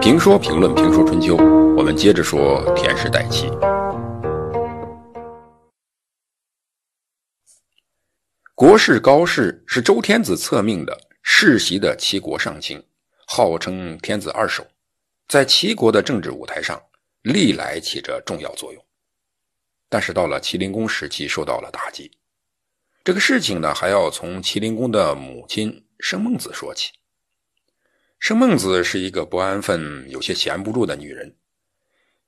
评说评论评说春秋，我们接着说田氏代齐。国士高氏是周天子册命的世袭的齐国上卿，号称天子二手，在齐国的政治舞台上历来起着重要作用。但是到了齐灵公时期，受到了打击。这个事情呢，还要从齐灵公的母亲生孟子说起。生孟子是一个不安分、有些闲不住的女人。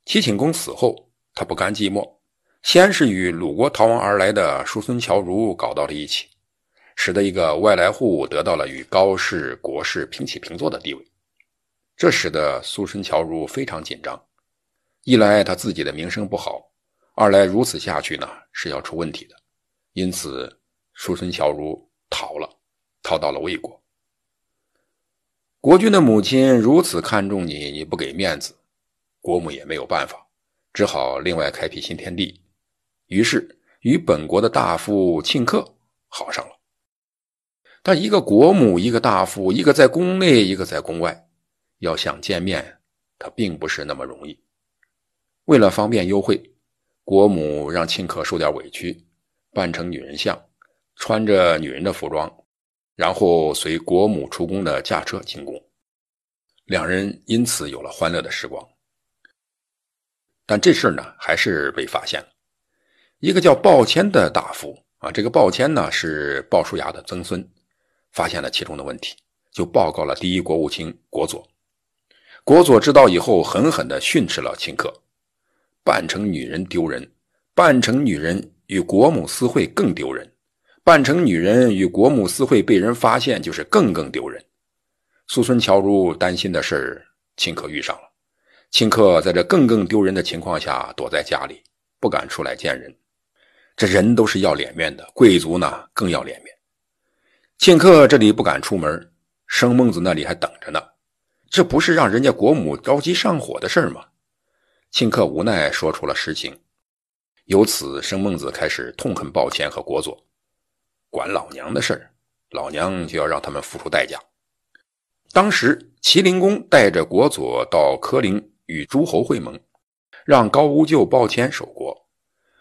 齐顷公死后，她不甘寂寞，先是与鲁国逃亡而来的叔孙侨如搞到了一起，使得一个外来户得到了与高氏、国氏平起平坐的地位。这使得叔孙侨如非常紧张，一来他自己的名声不好，二来如此下去呢是要出问题的，因此叔孙侨如逃了，逃到了魏国。国君的母亲如此看重你，你不给面子，国母也没有办法，只好另外开辟新天地。于是与本国的大夫庆克好上了。但一个国母，一个大夫，一个在宫内，一个在宫外，要想见面，他并不是那么容易。为了方便幽会，国母让庆克受点委屈，扮成女人像，穿着女人的服装。然后随国母出宫的驾车进宫，两人因此有了欢乐的时光。但这事儿呢，还是被发现了。一个叫鲍谦的大夫啊，这个鲍谦呢是鲍叔牙的曾孙，发现了其中的问题，就报告了第一国务卿国佐。国佐知道以后，狠狠地训斥了顷刻：扮成女人丢人，扮成女人与国母私会更丢人。扮成女人与国母私会被人发现，就是更更丢人。苏孙乔如担心的事儿，顷刻遇上了。顷刻在这更更丢人的情况下，躲在家里，不敢出来见人。这人都是要脸面的，贵族呢更要脸面。顷刻这里不敢出门，生孟子那里还等着呢。这不是让人家国母着急上火的事儿吗？顷刻无奈说出了实情。由此，生孟子开始痛恨鲍谦和国佐。管老娘的事儿，老娘就要让他们付出代价。当时齐灵公带着国佐到柯陵与诸侯会盟，让高无咎、鲍谦守国。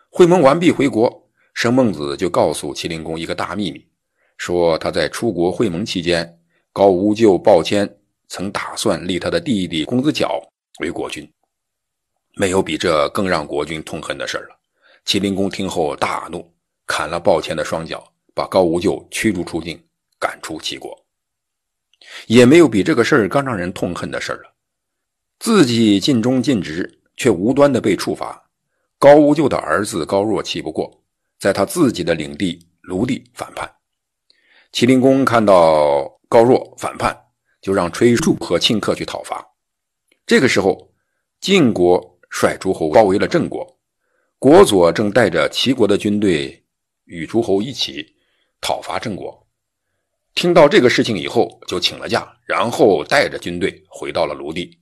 会盟完毕回国，生孟子就告诉齐灵公一个大秘密，说他在出国会盟期间，高无咎、鲍谦曾打算立他的弟弟公子角为国君。没有比这更让国君痛恨的事了。齐灵公听后大怒，砍了鲍谦的双脚。把高无咎驱逐出境，赶出齐国，也没有比这个事儿更让人痛恨的事儿了。自己尽忠尽职，却无端的被处罚。高无咎的儿子高若气不过，在他自己的领地卢地反叛。齐灵公看到高若反叛，就让崔杼和庆克去讨伐。这个时候，晋国率诸侯包围了郑国，国佐正带着齐国的军队与诸侯一起。讨伐郑国，听到这个事情以后，就请了假，然后带着军队回到了卢地。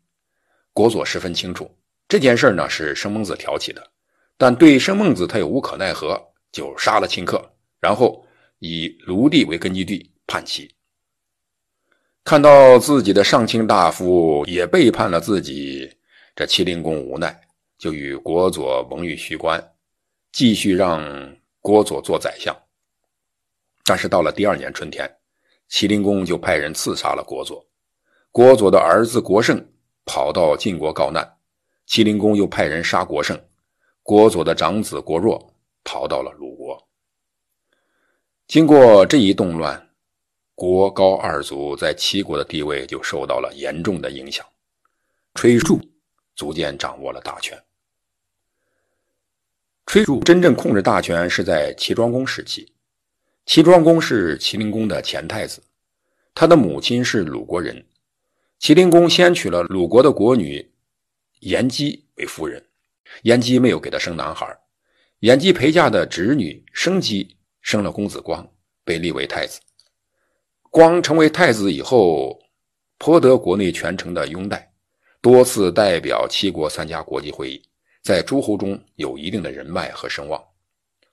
国佐十分清楚这件事呢是生孟子挑起的，但对生孟子他也无可奈何，就杀了顷刻，然后以卢地为根据地叛齐。看到自己的上卿大夫也背叛了自己，这齐灵公无奈，就与国佐盟于虚关，继续让国佐做宰相。但是到了第二年春天，齐灵公就派人刺杀了国佐。国佐的儿子国胜跑到晋国告难，齐灵公又派人杀国胜。国佐的长子国若逃到了鲁国。经过这一动乱，国高二族在齐国的地位就受到了严重的影响。崔杼逐渐掌握了大权。崔杼真正控制大权是在齐庄公时期。齐庄公是齐灵公的前太子，他的母亲是鲁国人。齐灵公先娶了鲁国的国女颜姬为夫人，颜姬没有给他生男孩，颜姬陪嫁的侄女生姬生了公子光，被立为太子。光成为太子以后，颇得国内权臣的拥戴，多次代表齐国参加国际会议，在诸侯中有一定的人脉和声望。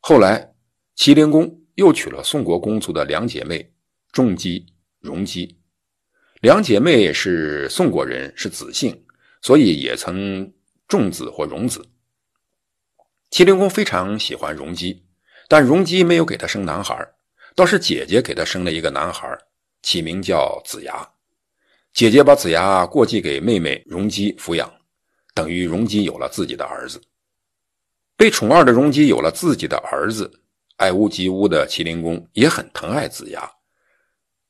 后来，齐灵公。又娶了宋国公族的两姐妹仲姬、荣姬。两姐妹是宋国人，是子姓，所以也曾重子或荣子。齐灵公非常喜欢荣姬，但荣姬没有给他生男孩，倒是姐姐给他生了一个男孩，起名叫子牙。姐姐把子牙过继给妹妹荣姬抚养，等于荣姬有了自己的儿子。被宠爱的荣姬有了自己的儿子，爱屋及乌的齐灵公也很疼爱子牙，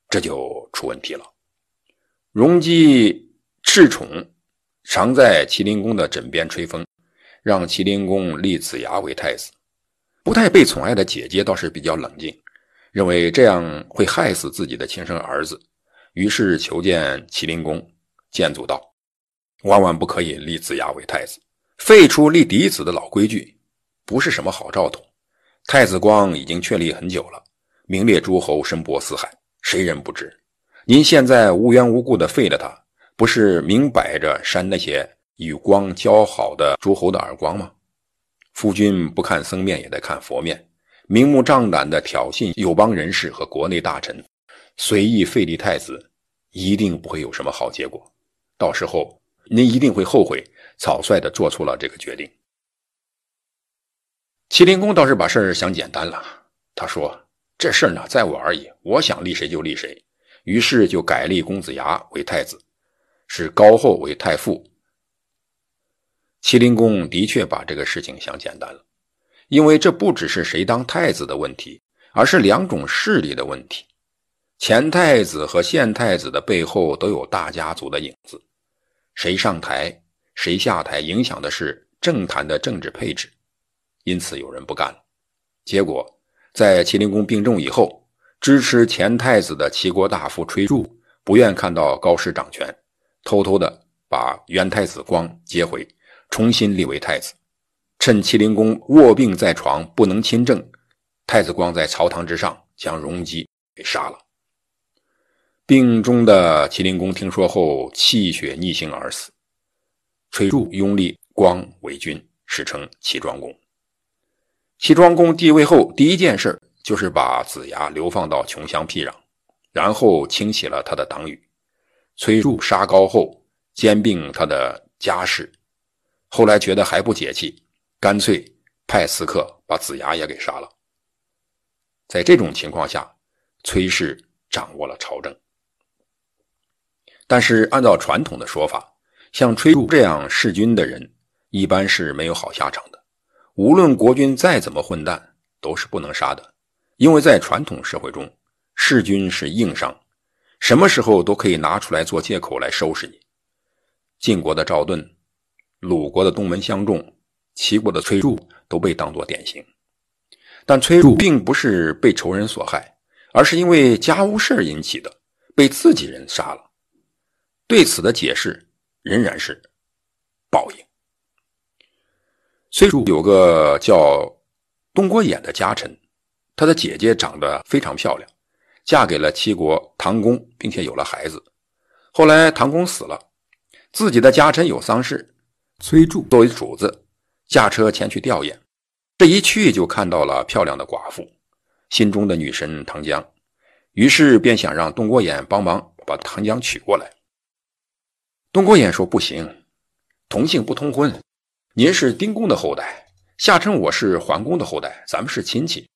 这就出问题了。荣姬恃宠，常在齐灵公的枕边吹风。让麒麟公立子牙为太子，不太被宠爱的姐姐倒是比较冷静，认为这样会害死自己的亲生儿子，于是求见麒麟公，谏阻道：“万万不可以立子牙为太子，废除立嫡子的老规矩，不是什么好兆头。太子光已经确立很久了，名列诸侯，声波四海，谁人不知？您现在无缘无故的废了他，不是明摆着扇那些？”与光交好的诸侯的耳光吗？夫君不看僧面也得看佛面，明目张胆的挑衅友邦人士和国内大臣，随意废立太子，一定不会有什么好结果。到时候您一定会后悔草率的做出了这个决定。麒麟公倒是把事儿想简单了，他说：“这事儿呢，在我而已，我想立谁就立谁。”于是就改立公子牙为太子，使高后为太傅。麒麟公的确把这个事情想简单了，因为这不只是谁当太子的问题，而是两种势力的问题。前太子和现太子的背后都有大家族的影子，谁上台谁下台，影响的是政坛的政治配置。因此有人不干了。结果在麒麟公病重以后，支持前太子的齐国大夫崔杼不愿看到高师掌权，偷偷的把元太子光接回。重新立为太子，趁麒麟公卧病在床不能亲政，太子光在朝堂之上将荣姬给杀了。病中的麒麟公听说后气血逆行而死。崔杼拥立光为君，史称齐庄公。齐庄公继位后第一件事就是把子牙流放到穷乡僻壤，然后清洗了他的党羽。崔杼杀高后兼并他的家事。后来觉得还不解气，干脆派刺客把子牙也给杀了。在这种情况下，崔氏掌握了朝政。但是按照传统的说法，像崔杼这样弑君的人，一般是没有好下场的。无论国君再怎么混蛋，都是不能杀的，因为在传统社会中，弑君是硬伤，什么时候都可以拿出来做借口来收拾你。晋国的赵盾。鲁国的东门相仲，齐国的崔杼都被当作典型，但崔杼并不是被仇人所害，而是因为家务事引起的，被自己人杀了。对此的解释仍然是报应。崔杼有个叫东郭衍的家臣，他的姐姐长得非常漂亮，嫁给了齐国唐公，并且有了孩子。后来唐公死了，自己的家臣有丧事。崔杼作为主子，驾车前去吊唁，这一去就看到了漂亮的寡妇，心中的女神唐江，于是便想让东郭衍帮忙把唐江娶过来。东郭衍说：“不行，同姓不通婚。您是丁公的后代，下称我是桓公的后代，咱们是亲戚。”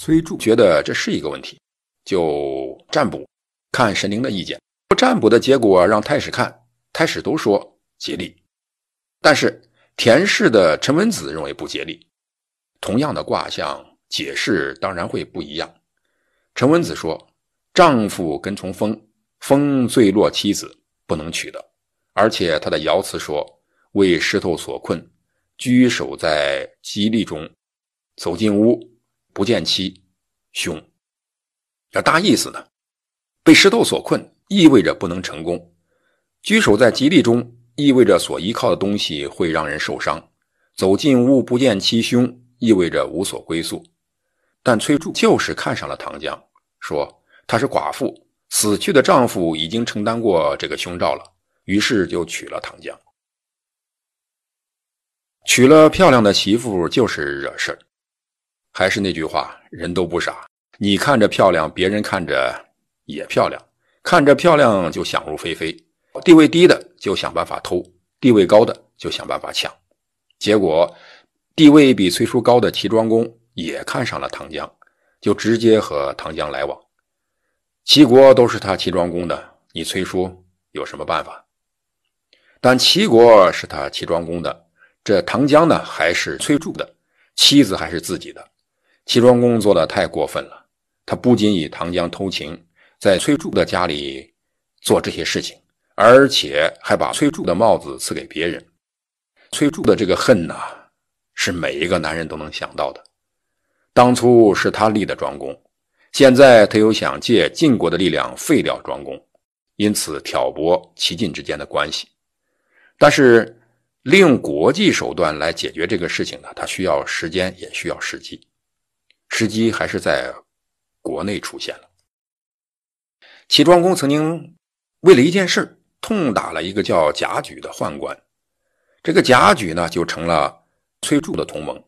崔杼觉得这是一个问题，就占卜，看神灵的意见。占卜的结果让太史看，太史都说吉利。但是田氏的陈文子认为不吉利，同样的卦象解释当然会不一样。陈文子说：“丈夫跟从风，风坠落妻子，不能娶的。而且他的爻辞说为石头所困，居守在吉利中，走进屋不见妻，兄。这大意思呢？被石头所困，意味着不能成功；居守在吉利中。”意味着所依靠的东西会让人受伤，走进屋不见妻兄，意味着无所归宿。但崔杼就是看上了唐江，说她是寡妇，死去的丈夫已经承担过这个凶兆了，于是就娶了唐江。娶了漂亮的媳妇就是惹事儿。还是那句话，人都不傻，你看着漂亮，别人看着也漂亮，看着漂亮就想入非非。地位低的就想办法偷，地位高的就想办法抢。结果，地位比崔叔高的齐庄公也看上了唐江，就直接和唐江来往。齐国都是他齐庄公的，你崔叔有什么办法？但齐国是他齐庄公的，这唐江呢还是崔杼的，妻子还是自己的。齐庄公做的太过分了，他不仅以唐江偷情，在崔杼的家里做这些事情，而且还把崔杼的帽子赐给别人。崔杼的这个恨呐，是每一个男人都能想到的。当初是他立的庄公，现在他又想借晋国的力量废掉庄公，因此挑拨齐晋之间的关系。但是，利用国际手段来解决这个事情呢，它需要时间，也需要时机。时机还是在国内出现了。齐庄公曾经为了一件事痛打了一个叫贾举的宦官，这个贾举呢就成了崔杼的同盟。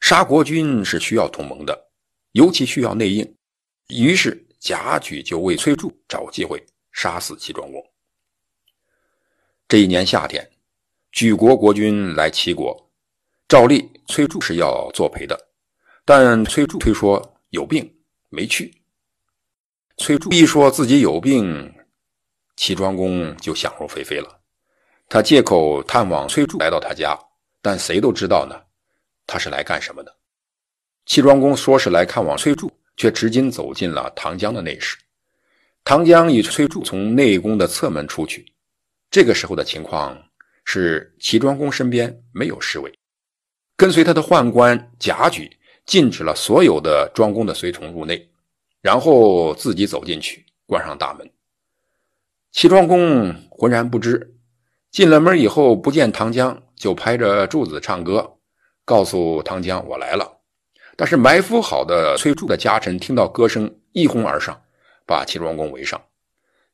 杀国君是需要同盟的，尤其需要内应。于是贾举就为崔杼找机会杀死齐庄公。这一年夏天，举国国君来齐国，照例崔杼是要作陪的，但崔杼推说有病没去。崔杼一说自己有病，齐庄公就想入非非了。他借口探望崔杼来到他家，但谁都知道呢，他是来干什么的。齐庄公说是来看望崔杼，却直接走进了唐江的内室。唐江与崔杼从内宫的侧门出去。这个时候的情况是，齐庄公身边没有侍卫，跟随他的宦官贾举禁止了所有的庄公的随从入内，然后自己走进去，关上大门。齐庄公浑然不知，进了门以后不见唐江，就拍着柱子唱歌，告诉唐江：“我来了。”但是埋伏好的崔杼的家臣听到歌声，一哄而上，把齐庄公围上。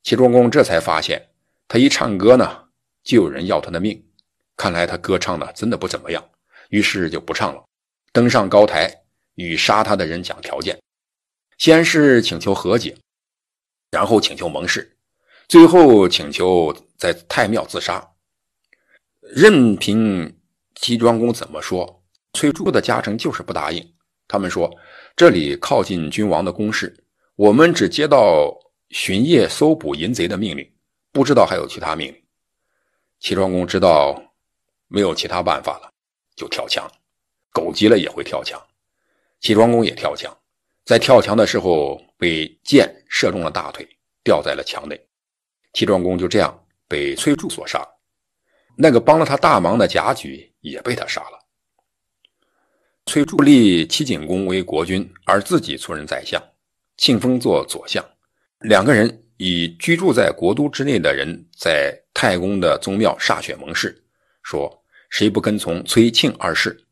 齐庄公这才发现。他一唱歌呢，就有人要他的命。看来他歌唱的真的不怎么样，于是就不唱了，登上高台与杀他的人讲条件。先是请求和解，然后请求盟誓，最后请求在太庙自杀。任凭齐庄公怎么说，崔杼的家臣就是不答应。他们说：“这里靠近君王的宫室，我们只接到巡夜搜捕淫贼的命令。”不知道还有其他命令。齐庄公知道没有其他办法了，就跳墙。狗急了也会跳墙，齐庄公也跳墙，在跳墙的时候被箭射中了大腿，掉在了墙内。齐庄公就这样被崔杼所杀。那个帮了他大忙的贾举也被他杀了。崔杼立齐景公为国君，而自己出任宰相，庆封做左相，两个人。以居住在国都之内的人在太公的宗庙歃血盟誓，说谁不跟从崔庆二世，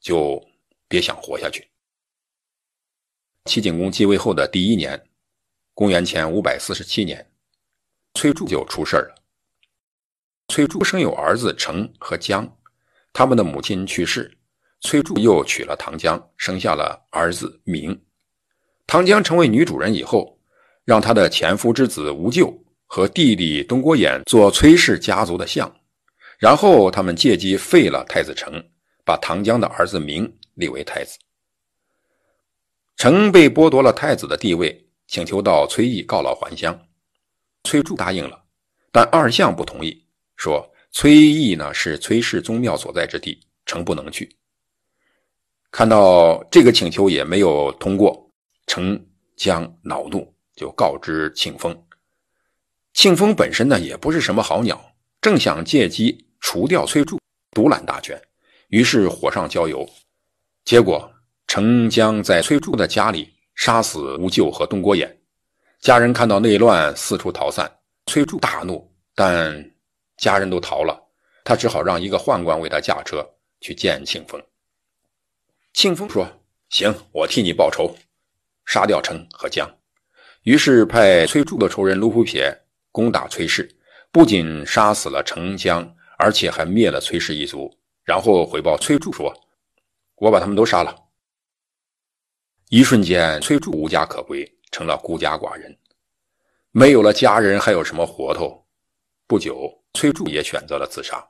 就别想活下去。齐景公继位后的第一年，公元前五百四十七年，崔杼就出事了。崔杼生有儿子成和姜，他们的母亲去世，崔杼又娶了唐姜，生下了儿子明。唐姜成为女主人以后。让他的前夫之子吴咎和弟弟东郭衍做崔氏家族的相，然后他们借机废了太子成，把唐江的儿子明立为太子。成被剥夺了太子的地位，请求到崔邑告老还乡，崔杼答应了，但二相不同意，说崔邑呢是崔氏宗庙所在之地，成不能去。看到这个请求也没有通过，成将恼怒。就告知庆丰，庆丰本身呢也不是什么好鸟，正想借机除掉崔杼，独揽大权，于是火上浇油。结果程江在崔杼的家里杀死吴咎和东郭衍，家人看到内乱，四处逃散。崔杼大怒，但家人都逃了，他只好让一个宦官为他驾车去见庆丰。庆丰说：“行，我替你报仇，杀掉程和江。”于是派崔杼的仇人卢普撇攻打崔氏，不仅杀死了程江，而且还灭了崔氏一族。然后回报崔杼说：“我把他们都杀了。”一瞬间，崔杼无家可归，成了孤家寡人。没有了家人，还有什么活头？不久，崔杼也选择了自杀。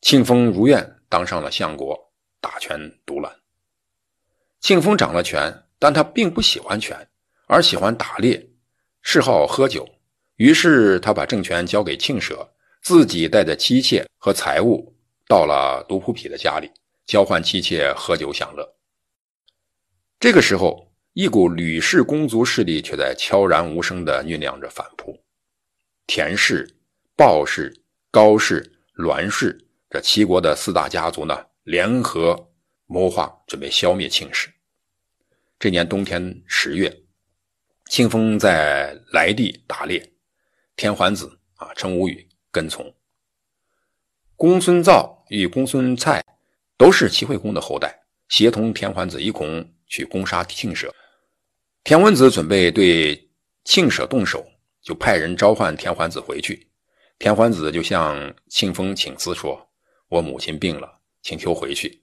庆丰如愿当上了相国，大权独揽。庆丰掌了权，但他并不喜欢权，而喜欢打猎，嗜好喝酒。于是他把政权交给庆舍，自己带着妻妾和财物到了独孤匹的家里，交换妻妾，喝酒享乐。这个时候，一股吕氏公族势力却在悄然无声地酝酿着反扑。田氏、鲍氏、高氏、栾氏这齐国的四大家族呢，联合谋划，准备消灭庆氏。这年冬天十月，庆丰在莱地打猎，田桓子啊，程无宇跟从。公孙造与公孙蔡都是齐惠公的后代，协同田桓子一同去攻杀庆舍。田文子准备对庆舍动手，就派人召唤田桓子回去。田桓子就向庆丰请辞说：“我母亲病了，请求回去。”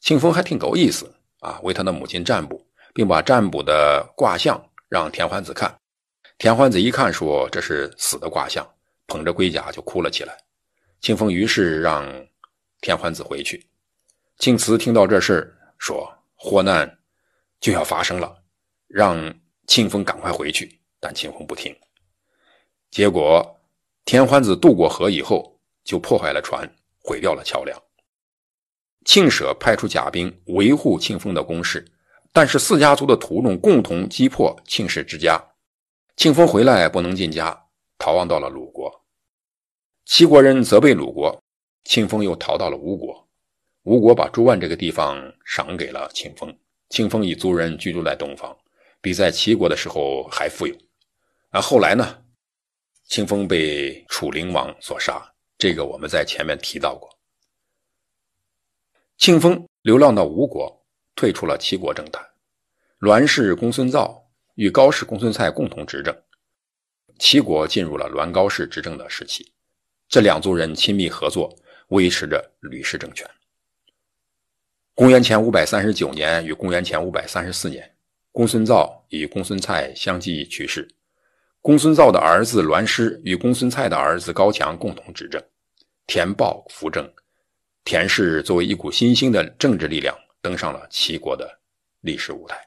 庆丰还挺够意思啊，为他的母亲占卜。并把占卜的卦象让田桓子看，田桓子一看，说这是死的卦象，捧着龟甲就哭了起来。庆丰于是让田桓子回去。庆慈听到这事说祸难就要发生了，让庆丰赶快回去。但庆丰不听，结果田桓子渡过河以后，就破坏了船，毁掉了桥梁。庆舍派出甲兵维护庆丰的攻势。但是四家族的屠众共同击破庆氏之家，庆丰回来不能进家，逃亡到了鲁国。齐国人责备鲁国，庆丰又逃到了吴国。吴国把朱万这个地方赏给了庆丰，庆丰以族人居住在东方，比在齐国的时候还富有。那后来呢？庆丰被楚灵王所杀，这个我们在前面提到过。庆丰流浪到吴国。退出了齐国政坛，栾氏公孙造与高氏公孙蔡共同执政，齐国进入了栾高氏执政的时期。这两族人亲密合作，维持着吕氏政权。公元前五百三十九年与公元前五百三十四年，公孙造与公孙蔡相继去世，公孙造的儿子栾师与公孙蔡的儿子高强共同执政，田豹扶正，田氏作为一股新兴的政治力量。登上了齐国的历史舞台。